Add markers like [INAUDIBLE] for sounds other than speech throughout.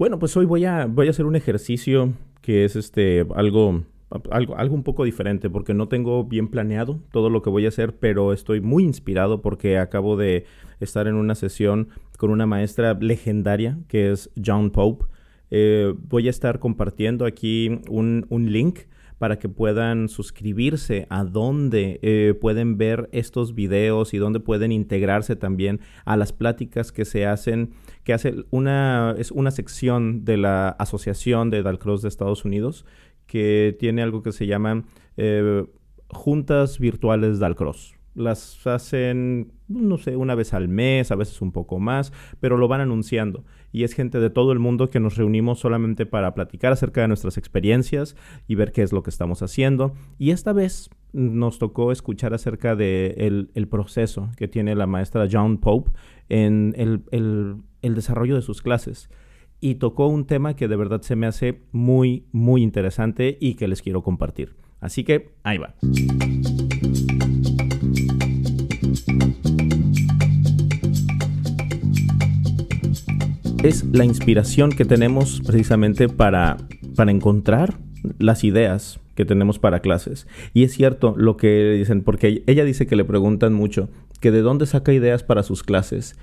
Bueno, pues hoy voy a, voy a hacer un ejercicio que es este algo, algo, algo un poco diferente porque no tengo bien planeado todo lo que voy a hacer, pero estoy muy inspirado porque acabo de estar en una sesión con una maestra legendaria que es John Pope. Eh, voy a estar compartiendo aquí un, un link para que puedan suscribirse, a dónde eh, pueden ver estos videos y dónde pueden integrarse también a las pláticas que se hacen, que hace una, es una sección de la Asociación de Dalcross de Estados Unidos que tiene algo que se llama eh, Juntas Virtuales Dalcross las hacen, no sé, una vez al mes, a veces un poco más, pero lo van anunciando. Y es gente de todo el mundo que nos reunimos solamente para platicar acerca de nuestras experiencias y ver qué es lo que estamos haciendo. Y esta vez nos tocó escuchar acerca del de el, proceso que tiene la maestra John Pope en el, el desarrollo de sus clases y tocó un tema que de verdad se me hace muy, muy interesante y que les quiero compartir. Así que ahí va. Es la inspiración que tenemos precisamente para, para encontrar las ideas que tenemos para clases. Y es cierto lo que dicen, porque ella dice que le preguntan mucho que de dónde saca ideas para sus clases.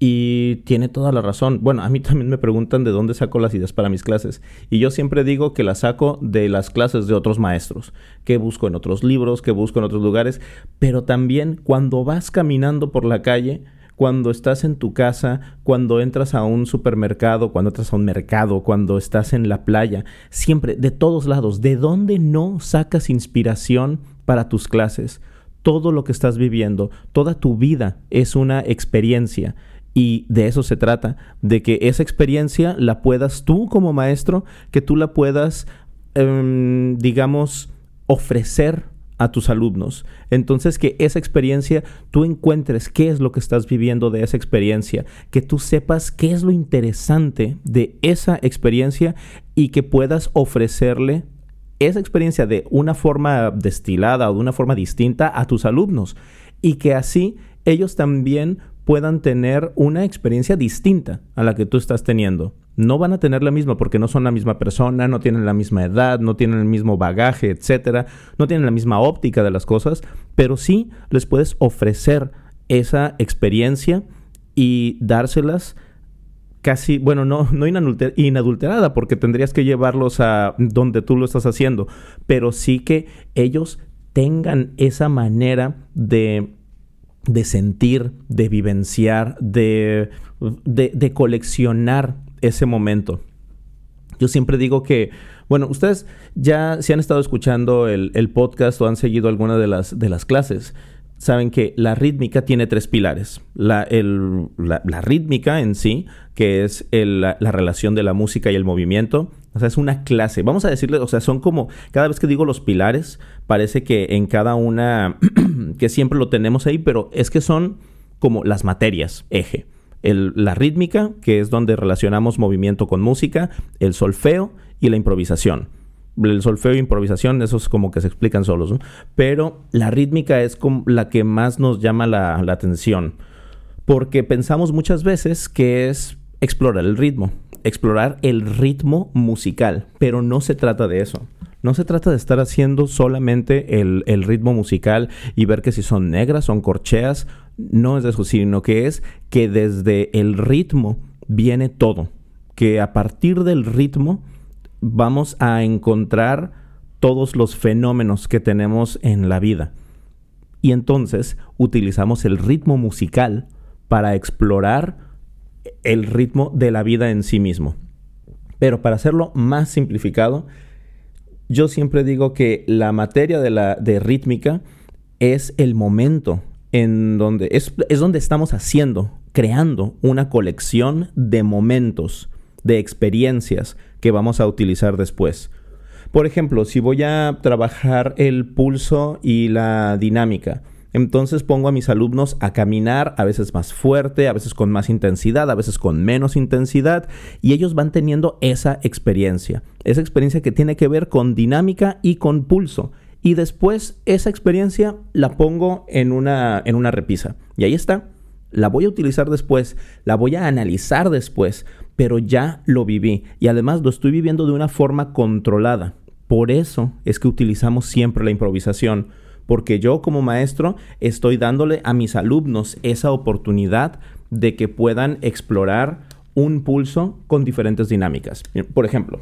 Y tiene toda la razón. Bueno, a mí también me preguntan de dónde saco las ideas para mis clases. Y yo siempre digo que las saco de las clases de otros maestros, que busco en otros libros, que busco en otros lugares. Pero también cuando vas caminando por la calle, cuando estás en tu casa, cuando entras a un supermercado, cuando entras a un mercado, cuando estás en la playa, siempre, de todos lados, ¿de dónde no sacas inspiración para tus clases? Todo lo que estás viviendo, toda tu vida es una experiencia. Y de eso se trata, de que esa experiencia la puedas tú como maestro, que tú la puedas, em, digamos, ofrecer a tus alumnos. Entonces que esa experiencia tú encuentres qué es lo que estás viviendo de esa experiencia, que tú sepas qué es lo interesante de esa experiencia y que puedas ofrecerle esa experiencia de una forma destilada o de una forma distinta a tus alumnos y que así ellos también puedan tener una experiencia distinta a la que tú estás teniendo no van a tener la misma porque no son la misma persona, no tienen la misma edad, no tienen el mismo bagaje, etcétera, no tienen la misma óptica de las cosas, pero sí les puedes ofrecer esa experiencia y dárselas casi, bueno, no, no inadulterada, porque tendrías que llevarlos a donde tú lo estás haciendo, pero sí que ellos tengan esa manera de, de sentir, de vivenciar, de, de, de coleccionar ese momento. Yo siempre digo que, bueno, ustedes ya si han estado escuchando el, podcast o han seguido alguna de las, de las clases, saben que la rítmica tiene tres pilares. La, la, rítmica en sí, que es la, la, relación de la música y el movimiento. O sea, es una clase. Vamos a decirle, o sea, son como, cada vez que digo los pilares, parece que en cada una, [CLEARS THROAT] que siempre lo tenemos ahí, pero es que son como las materias, eje la rítmica, que es donde relacionamos movimiento con música, el solfeo y la improvisación. El solfeo e improvisación, esos como que se explican solos, Pero la rítmica es la que más nos llama la, la atención. Porque pensamos muchas veces que es explorar el ritmo, explorar el ritmo musical, pero no se trata de eso. No se trata de estar haciendo solamente el, el, ritmo musical y ver que si son negras, son corcheas. No es eso, sino que es que desde el ritmo viene todo. Que a partir del ritmo vamos a encontrar todos los fenómenos que tenemos en la vida. Y entonces utilizamos el ritmo musical para explorar el ritmo de la vida en sí mismo. Pero para hacerlo más simplificado, yo siempre digo que la materia de, la, de rítmica es el momento en donde es, es donde estamos haciendo, creando una colección de momentos, de experiencias que vamos a utilizar después. Por ejemplo, si voy a trabajar el pulso y la dinámica, entonces pongo a mis alumnos a caminar, a veces más fuerte, a veces con más intensidad, a veces con menos intensidad, y ellos van teniendo esa experiencia, esa experiencia que tiene que ver con dinámica y con pulso. Y después esa experiencia la pongo en una, en una repisa. Y ahí está. la voy a utilizar después, la voy a analizar después, pero ya lo viví y además lo estoy viviendo de una forma controlada. Por eso es que utilizamos siempre la improvisación, porque yo como maestro estoy dándole a mis alumnos esa oportunidad de que puedan explorar un pulso con diferentes dinámicas. Por ejemplo,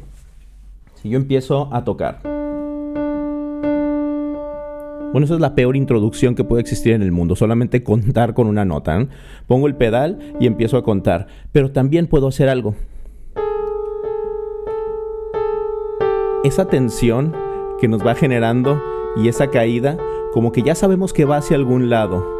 si yo empiezo a tocar. Bueno, esa es la peor introducción que puede existir en el mundo, solamente contar con una nota. Pongo el pedal y empiezo a contar, pero también puedo hacer algo. Esa tensión que nos va generando y esa caída, como que ya sabemos que va hacia algún lado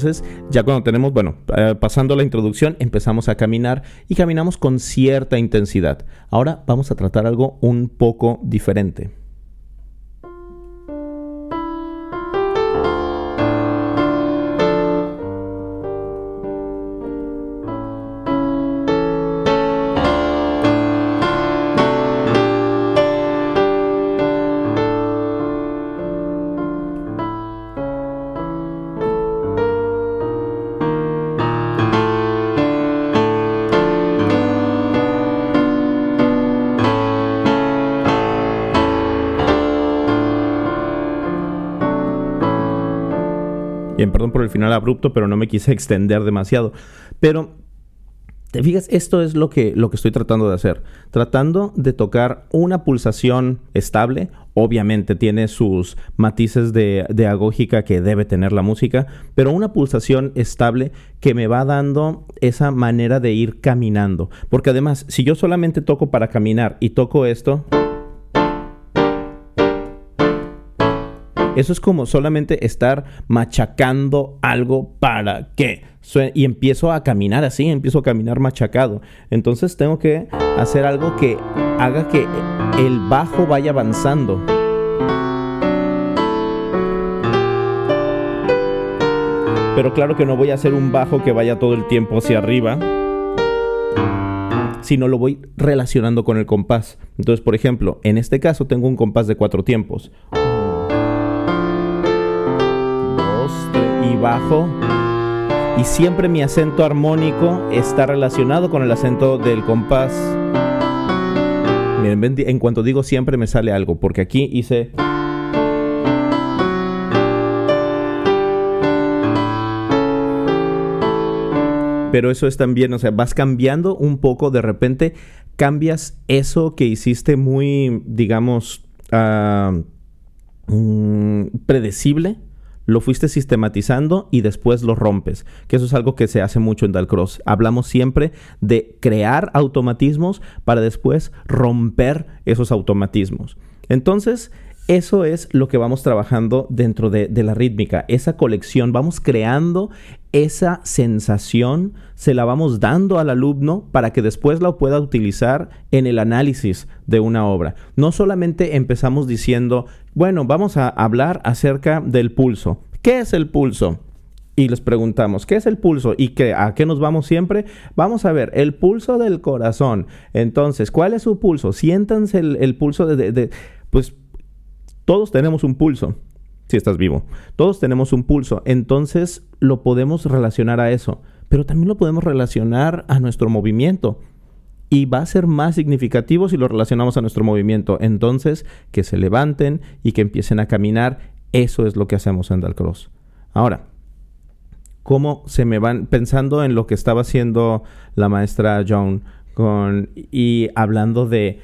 Entonces, ya cuando tenemos, bueno, eh, pasando la introducción, empezamos a caminar y caminamos con cierta intensidad. Ahora vamos a tratar algo un poco diferente. Abrupto, pero no me quise [LAUGHS] extender demasiado. Pero ¿Te fijas? Esto es lo que, lo que estoy tratando de hacer. Tratando de tocar una pulsación estable. Obviamente tiene sus matices de, de, agógica que debe tener la música. Pero una pulsación estable que me va dando esa manera de ir caminando. Porque además, si yo solamente toco para caminar y toco esto... Eso es como solamente estar machacando algo para que y empiezo a caminar así, empiezo a caminar machacado. Entonces tengo que hacer algo que haga que el bajo vaya avanzando. Pero claro que no voy a hacer un bajo que vaya todo el tiempo hacia arriba, sino lo voy relacionando con el compás. Entonces, por ejemplo, en este caso tengo un compás de cuatro tiempos. Bajo. Y siempre mi acento armónico está relacionado con el acento del compás. Miren, en cuanto digo siempre me sale algo, porque aquí hice... Pero eso es también, o sea, vas cambiando un poco, de repente cambias eso que hiciste muy, digamos, ah, mm, predecible lo fuiste sistematizando y después lo rompes, que eso es algo que se hace mucho en Dalcross. Hablamos siempre de crear automatismos para después romper esos automatismos. Entonces, eso es lo que vamos trabajando dentro de, la rítmica, esa colección, vamos creando esa sensación, se la vamos dando al alumno para que después la pueda utilizar en el análisis de una obra. No solamente empezamos diciendo, bueno, vamos a hablar acerca del pulso. ¿Qué es el pulso? y les preguntamos, ¿qué es el pulso y qué, a qué nos vamos siempre? Vamos a ver, el pulso del corazón. Entonces, ¿cuál es su pulso? Siéntanse el, pulso de, de, Pues todos tenemos un pulso, si estás vivo. Todos tenemos un pulso. Entonces lo podemos relacionar a eso. Pero también lo podemos relacionar a nuestro movimiento. Y va a ser más significativo si lo relacionamos a nuestro movimiento. Entonces, que se levanten y que empiecen a caminar. Eso es lo que hacemos en Dalcross. Ahora, ¿cómo se me van pensando en lo que estaba haciendo la maestra Joan con, y hablando de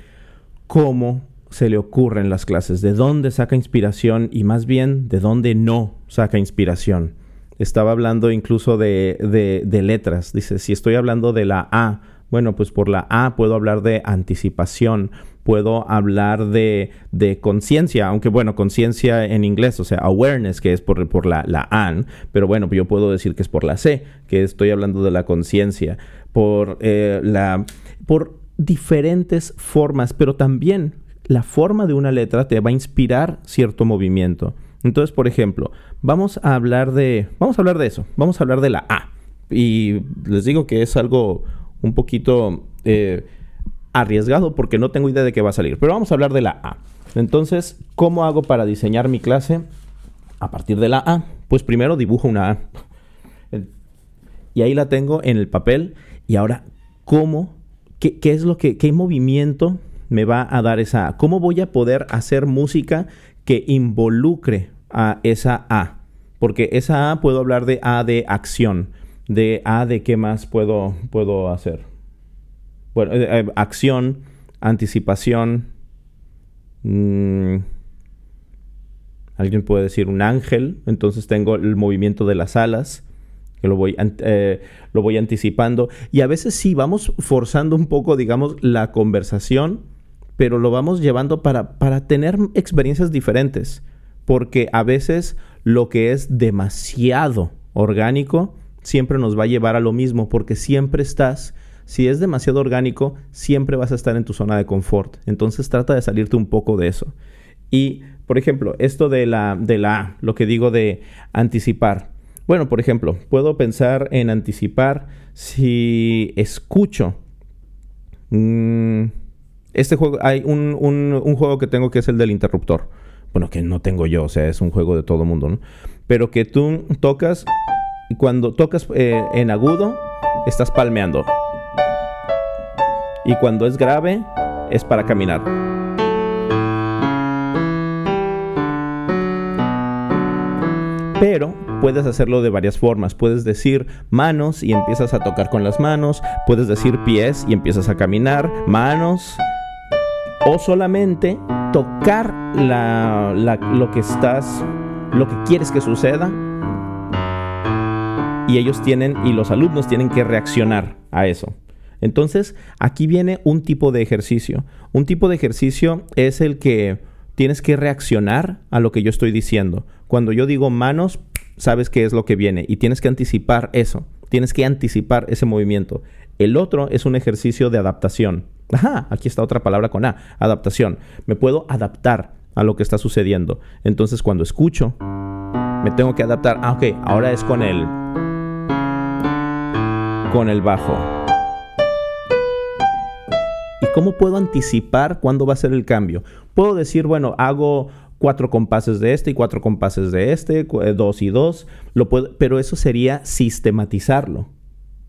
cómo se le ocurre en las clases, de dónde saca inspiración y más bien de dónde no saca inspiración. Estaba hablando incluso de, de, letras. Dice, si estoy hablando de la A, bueno, pues por la A puedo hablar de anticipación, puedo hablar de, de conciencia, aunque bueno, conciencia en inglés, o sea, awareness, que es por, por la, la AN, pero bueno, yo puedo decir que es por la C, que estoy hablando de la conciencia, por eh, la... por diferentes formas, pero también la forma de una letra te va a inspirar cierto movimiento. Entonces, por ejemplo, vamos a hablar de, vamos a hablar de eso, vamos a hablar de la A. Y les digo que es algo un poquito eh, arriesgado porque no tengo idea de qué va a salir, pero vamos a hablar de la A. Entonces, ¿cómo hago para diseñar mi clase a partir de la A? Pues primero dibujo una A. Y ahí la tengo en el papel. Y ahora, ¿cómo? ¿Qué, qué es lo que, qué movimiento me va a dar esa A? ¿Cómo voy a poder hacer música que involucre a esa A. Porque esa A puedo hablar de A de acción, de A de qué más puedo, puedo hacer. Bueno, eh, eh, acción, anticipación. Mm, alguien puede decir un ángel, entonces tengo el movimiento de las alas que lo voy, eh, lo voy anticipando. Y a veces sí, vamos forzando un poco, digamos, la conversación, pero lo vamos llevando para, para tener experiencias diferentes porque a veces lo que es demasiado orgánico siempre nos va a llevar a lo mismo, porque siempre estás, si es demasiado orgánico, siempre vas a estar en tu zona de confort. Entonces trata de salirte un poco de eso. Y, por ejemplo, esto de la, de la lo que digo de anticipar. Bueno, por ejemplo, puedo pensar en anticipar si escucho. Mm, este juego, hay un, un juego que tengo que es el del interruptor bueno, que no tengo yo, o sea, es un juego de todo mundo, ¿no? Pero que tú tocas cuando tocas eh, en agudo, estás palmeando. Y cuando es grave, es para caminar. Pero puedes hacerlo de varias formas. Puedes decir manos y empiezas a tocar con las manos. Puedes decir pies y empiezas a caminar. Manos. O solamente tocar lo que estás, lo que quieres que suceda. Y ellos tienen, y los alumnos tienen que reaccionar a eso. Entonces, aquí viene un tipo de ejercicio. Un tipo de ejercicio es el que tienes que reaccionar a lo que yo estoy diciendo. Cuando yo digo manos, sabes qué es lo que viene y tienes que anticipar eso. Tienes que anticipar ese movimiento. El otro es un ejercicio de adaptación. Ajá, aquí está otra palabra con A, adaptación. Me puedo adaptar a lo que está sucediendo. Entonces cuando escucho, me tengo que adaptar. Ah, ok, ahora es con el... con el bajo. ¿Y cómo puedo anticipar cuándo va a ser el cambio? Puedo decir, bueno, hago cuatro compases de este y cuatro compases de este, eh, dos y dos, pero eso sería sistematizarlo.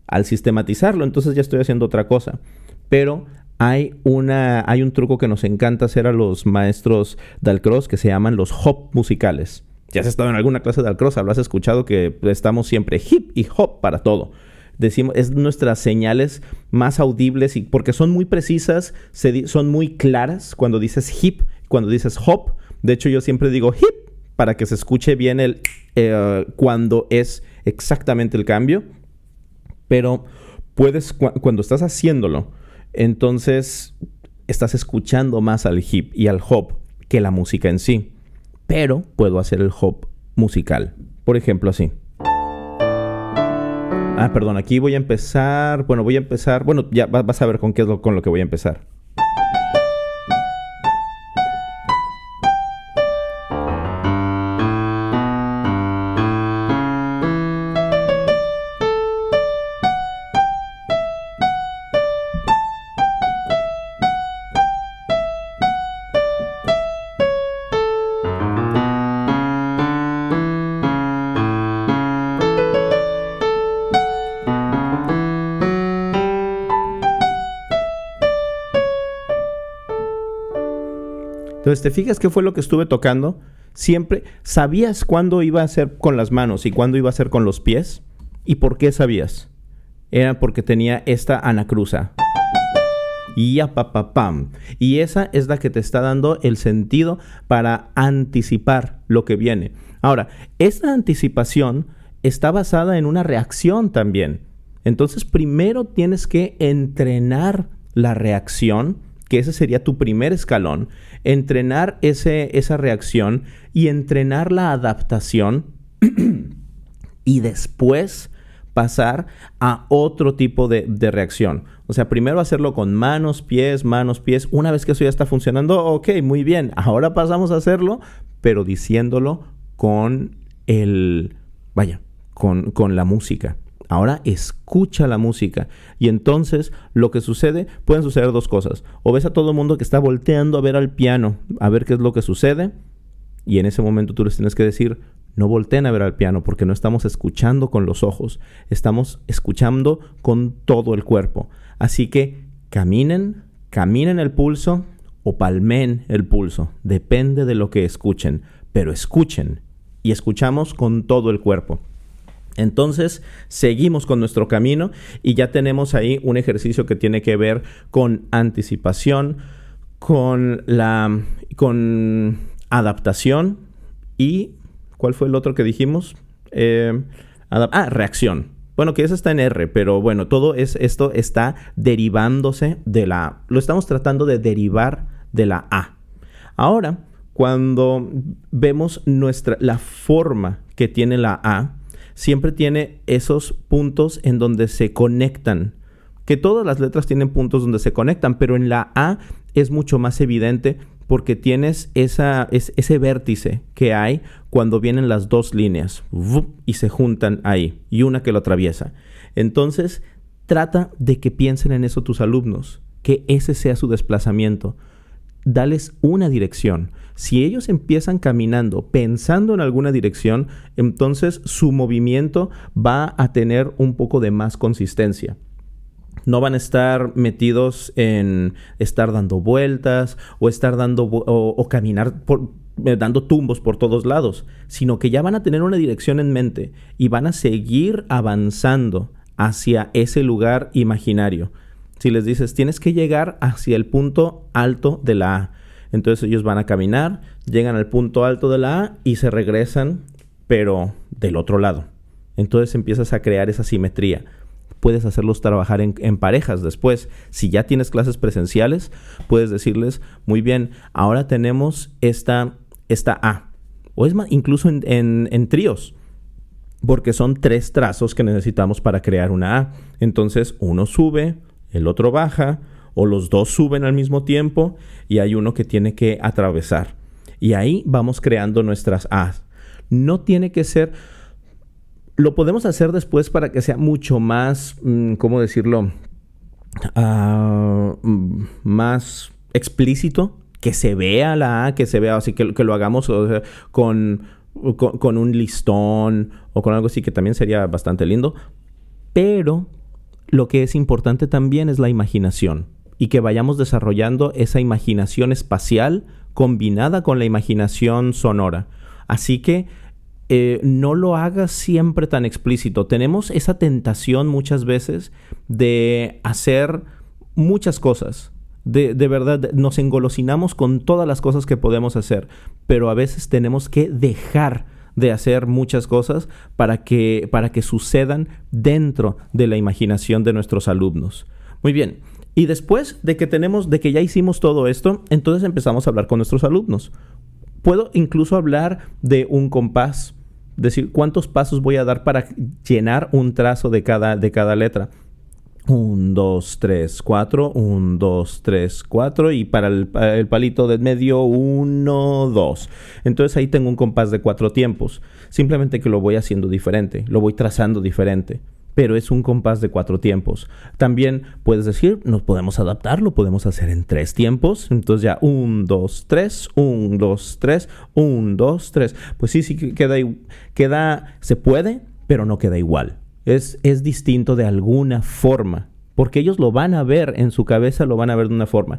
Al sistematizarlo, entonces ya estoy haciendo otra cosa. Pero hay, una, hay un truco que nos encanta hacer a los maestros del cross que se llaman los hop musicales. Ya has estado en alguna clase de cross, habrás escuchado que estamos siempre hip y hop para todo. Decimos, es nuestras señales más audibles y porque son muy precisas, son muy claras cuando dices hip, cuando dices hop. De hecho, yo siempre digo hip para que se escuche bien el eh, cuando es exactamente el cambio. Pero puedes, cuando estás haciéndolo, entonces, estás escuchando más al hip y al hop que la música en sí. Pero puedo hacer el hop musical. Por ejemplo, así. Ah, perdón, aquí voy a empezar. Bueno, voy a empezar. Bueno, ya vas a ver con qué es lo, con lo que voy a empezar. Entonces, ¿te fijas qué fue lo que estuve tocando? Siempre sabías cuándo iba a hacer con las manos y cuándo iba a hacer con los pies. ¿Y por qué sabías? Era porque tenía esta anacruza. Y pam. Y esa es la que te está dando el sentido para anticipar lo que viene. Ahora, esta anticipación está basada en una reacción también. Entonces, primero tienes que entrenar la reacción que ese sería tu primer escalón, entrenar ese, esa reacción y entrenar la adaptación [CLEARS THROAT] y después pasar a otro tipo de, de, reacción. O sea, primero hacerlo con manos, pies, manos, pies. Una vez que eso ya está funcionando, ok, muy bien. Ahora pasamos a hacerlo, pero diciéndolo con el, vaya, con, con la música. Ahora escucha la música. Y entonces lo que sucede, pueden suceder dos cosas. O ves a todo el mundo que está volteando a ver al piano, a ver qué es lo que sucede. Y en ese momento tú les tienes que decir, no volteen a ver al piano porque no estamos escuchando con los ojos, estamos escuchando con todo el cuerpo. Así que caminen, caminen el pulso o palmen el pulso. Depende de lo que escuchen, pero escuchen. Y escuchamos con todo el cuerpo. Entonces, seguimos con nuestro camino y ya tenemos ahí un ejercicio que tiene que ver con anticipación, con la con adaptación y ¿cuál fue el otro que dijimos? Eh, ah, reacción. Bueno, que eso está en R, pero bueno, todo es, esto está derivándose de la A. Lo estamos tratando de derivar de la A. Ahora, cuando vemos nuestra, la forma que tiene la A, siempre tiene esos puntos en donde se conectan. Que todas las letras tienen puntos donde se conectan, pero en la A es mucho más evidente porque tienes esa, ese vértice que hay cuando vienen las dos líneas y se juntan ahí y una que lo atraviesa. Entonces, trata de que piensen en eso tus alumnos, que ese sea su desplazamiento. Dales una dirección. Si ellos empiezan caminando pensando en alguna dirección, entonces su movimiento va a tener un poco de más consistencia. No van a estar metidos en estar dando vueltas o estar dando o, caminar eh, dando tumbos por todos lados, sino que ya van a tener una dirección en mente y van a seguir avanzando hacia ese lugar imaginario. Si les dices, tienes que llegar hacia el punto alto de la A, entonces ellos van a caminar, llegan al punto alto de la A y se regresan, pero del otro lado. Entonces empiezas a crear esa simetría. Puedes hacerlos trabajar en, parejas después. Si ya tienes clases presenciales, puedes decirles, muy bien, ahora tenemos esta, esta A. O es más, incluso en, en tríos porque son tres trazos que necesitamos para crear una A. Entonces uno sube, el otro baja, o los dos suben al mismo tiempo y hay uno que tiene que atravesar. Y ahí vamos creando nuestras A's. No tiene que ser... Lo podemos hacer después para que sea mucho más, mm, ¿cómo decirlo? Ah, mm, más explícito, que se vea la A, que se vea así, que, lo hagamos con, con un listón o con algo así, que también sería bastante lindo. Pero lo que es importante también es la imaginación y que vayamos desarrollando esa imaginación espacial combinada con la imaginación sonora. Así que eh, no lo hagas siempre tan explícito. Tenemos esa tentación muchas veces de hacer muchas cosas. De, de, verdad, nos engolosinamos con todas las cosas que podemos hacer, pero a veces tenemos que dejar de hacer muchas cosas para que, para que sucedan dentro de la imaginación de nuestros alumnos. Muy bien, y después de que tenemos, de que ya hicimos todo esto, entonces empezamos a hablar con nuestros alumnos. Puedo incluso hablar de un compás, decir cuántos pasos voy a dar para llenar un trazo de cada, de cada letra. Un, dos, tres, cuatro. Un, dos, tres, cuatro. Y para el, el, palito de medio, uno, dos. Entonces ahí tengo un compás de cuatro tiempos. Simplemente que lo voy haciendo diferente, lo voy trazando diferente pero es un compás de cuatro tiempos. También puedes decir, nos podemos adaptar, lo podemos hacer en tres tiempos. Entonces ya un, dos, tres, un, dos, tres, un, dos, tres. Pues sí, sí queda, queda, se puede, pero no queda igual. Es, es distinto de alguna forma porque ellos lo van a ver en su cabeza, lo van a ver de una forma.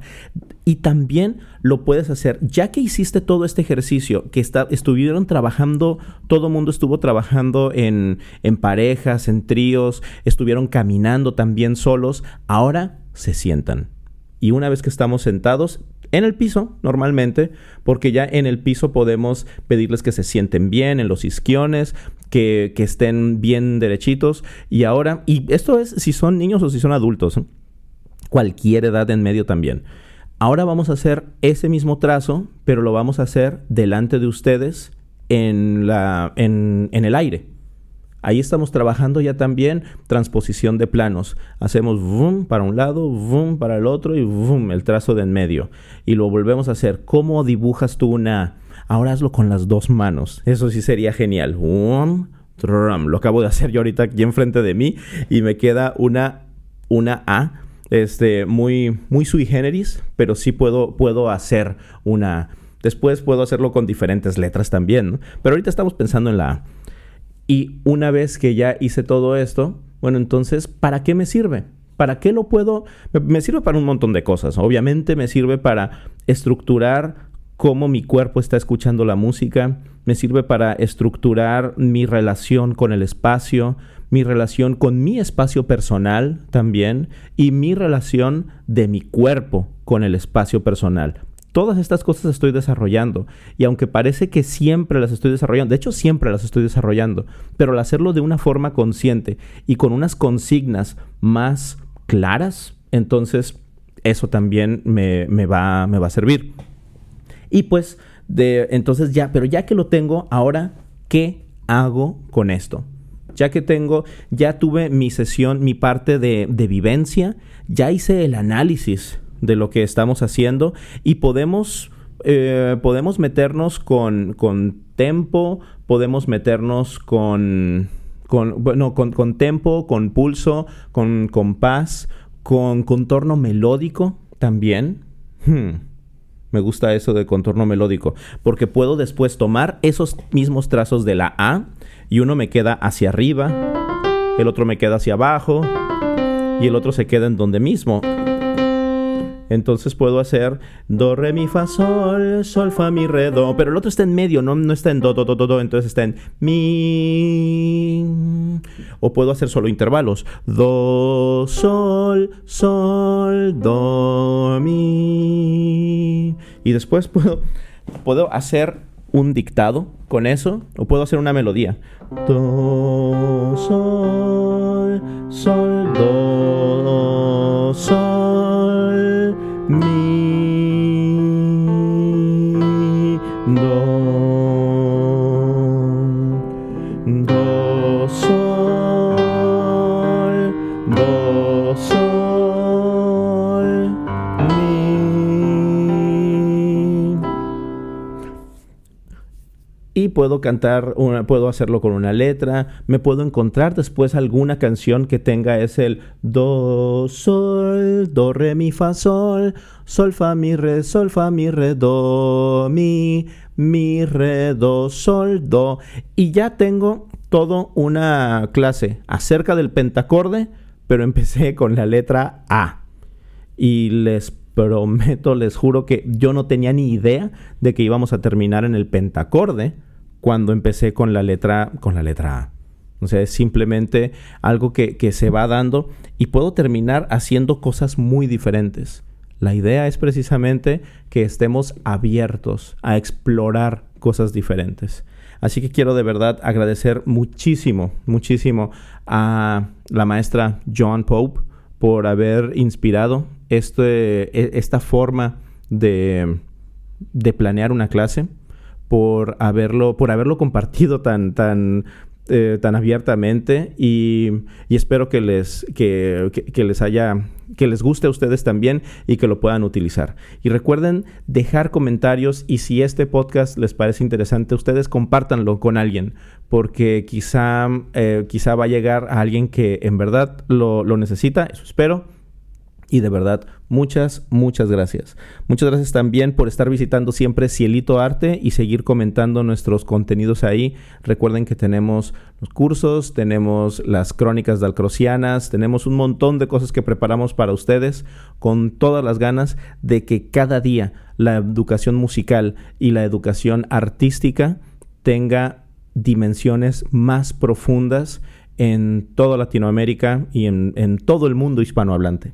Y también lo puedes hacer, ya que hiciste todo este ejercicio, que estuvieron trabajando, todo el mundo estuvo trabajando en, en parejas, en tríos, estuvieron caminando también solos, ahora se sientan. Y una vez que estamos sentados, en el piso normalmente, porque ya en el piso podemos pedirles que se sienten bien en los isquiones, que, estén bien derechitos. Y ahora, y esto es si son niños o si son adultos, cualquier edad en medio también. Ahora vamos a hacer ese mismo trazo, pero lo vamos a hacer delante de ustedes en, la, en, en el aire. Ahí estamos trabajando ya también transposición de planos. Hacemos boom para un lado, boom para el otro y boom el trazo de en medio. Y lo volvemos a hacer. ¿Cómo dibujas tú una Ahora hazlo con las dos manos. Eso sí sería genial. Lo acabo de hacer yo ahorita aquí enfrente de mí y me queda una, una A. Este, muy, muy sui generis, pero sí puedo, puedo hacer una. Después puedo hacerlo con diferentes letras también, Pero ahorita estamos pensando en la A. Y una vez que ya hice todo esto, bueno, entonces, ¿para qué me sirve? ¿Para qué lo puedo? Me sirve para un montón de cosas. Obviamente me sirve para estructurar cómo mi cuerpo está escuchando la música, me sirve para estructurar mi relación con el espacio, mi relación con mi espacio personal también y mi relación de mi cuerpo con el espacio personal. Todas estas cosas estoy desarrollando y aunque parece que siempre las estoy desarrollando, de hecho siempre las estoy desarrollando, pero al hacerlo de una forma consciente y con unas consignas más claras, entonces eso también me, va, me va a servir. Y pues, de, entonces ya, pero ya que lo tengo, ahora, ¿qué hago con esto? Ya que tengo, ya tuve mi sesión, mi parte de, vivencia, ya hice el análisis de lo que estamos haciendo y podemos, eh, podemos meternos con, con tempo, podemos meternos con, con, bueno, con, con tempo, con pulso, con compás, con contorno melódico también. Hmm. Me gusta eso de contorno melódico, porque puedo después tomar esos mismos trazos de la A y uno me queda hacia arriba, el otro me queda hacia abajo y el otro se queda en donde mismo. Entonces puedo hacer do, re, mi, fa, sol, sol, fa, mi, re, do. Pero el otro está en medio, no, no está en do, do, do, do, do. Entonces está en mi. O puedo hacer solo intervalos. Do, sol, sol, do, mi. Y después puedo, puedo hacer un dictado con eso o puedo hacer una melodía. Do, sol, sol, do, sol, puedo cantar, una, puedo hacerlo con una letra, me puedo encontrar después alguna canción que tenga es el do, sol, do, re, mi, fa, sol, sol, fa, mi, re, sol, fa, mi, re, do, mi, mi, re, do, sol, do. Y ya tengo todo una clase acerca del pentacorde, pero empecé [LAUGHS] con la letra A. Y les prometo, les juro que yo no tenía ni idea de que íbamos a terminar en el pentacorde cuando empecé con la letra, con la letra A. O sea, es simplemente algo que, que se va dando y puedo terminar haciendo cosas muy diferentes. La idea es precisamente que estemos abiertos a explorar cosas diferentes. Así que quiero de verdad agradecer muchísimo, muchísimo a la maestra John Pope por haber inspirado este, e, esta forma de, de planear una clase por haberlo, por haberlo compartido tan, tan, eh, tan abiertamente y, espero que les, que, les haya, que les guste a ustedes también y que lo puedan utilizar. Y recuerden dejar comentarios y si este podcast les parece interesante, ustedes compártanlo con alguien porque quizá, eh, quizá va a llegar a alguien que en verdad lo, lo necesita, eso espero y de verdad, muchas, muchas gracias. Muchas gracias también por estar visitando siempre Cielito Arte y seguir comentando nuestros contenidos ahí. Recuerden que tenemos los cursos, tenemos las crónicas dalcrocianas, tenemos un montón de cosas que preparamos para ustedes con todas las ganas de que cada día la educación musical y la educación artística tenga dimensiones más profundas en toda Latinoamérica y en, en todo el mundo hispanohablante.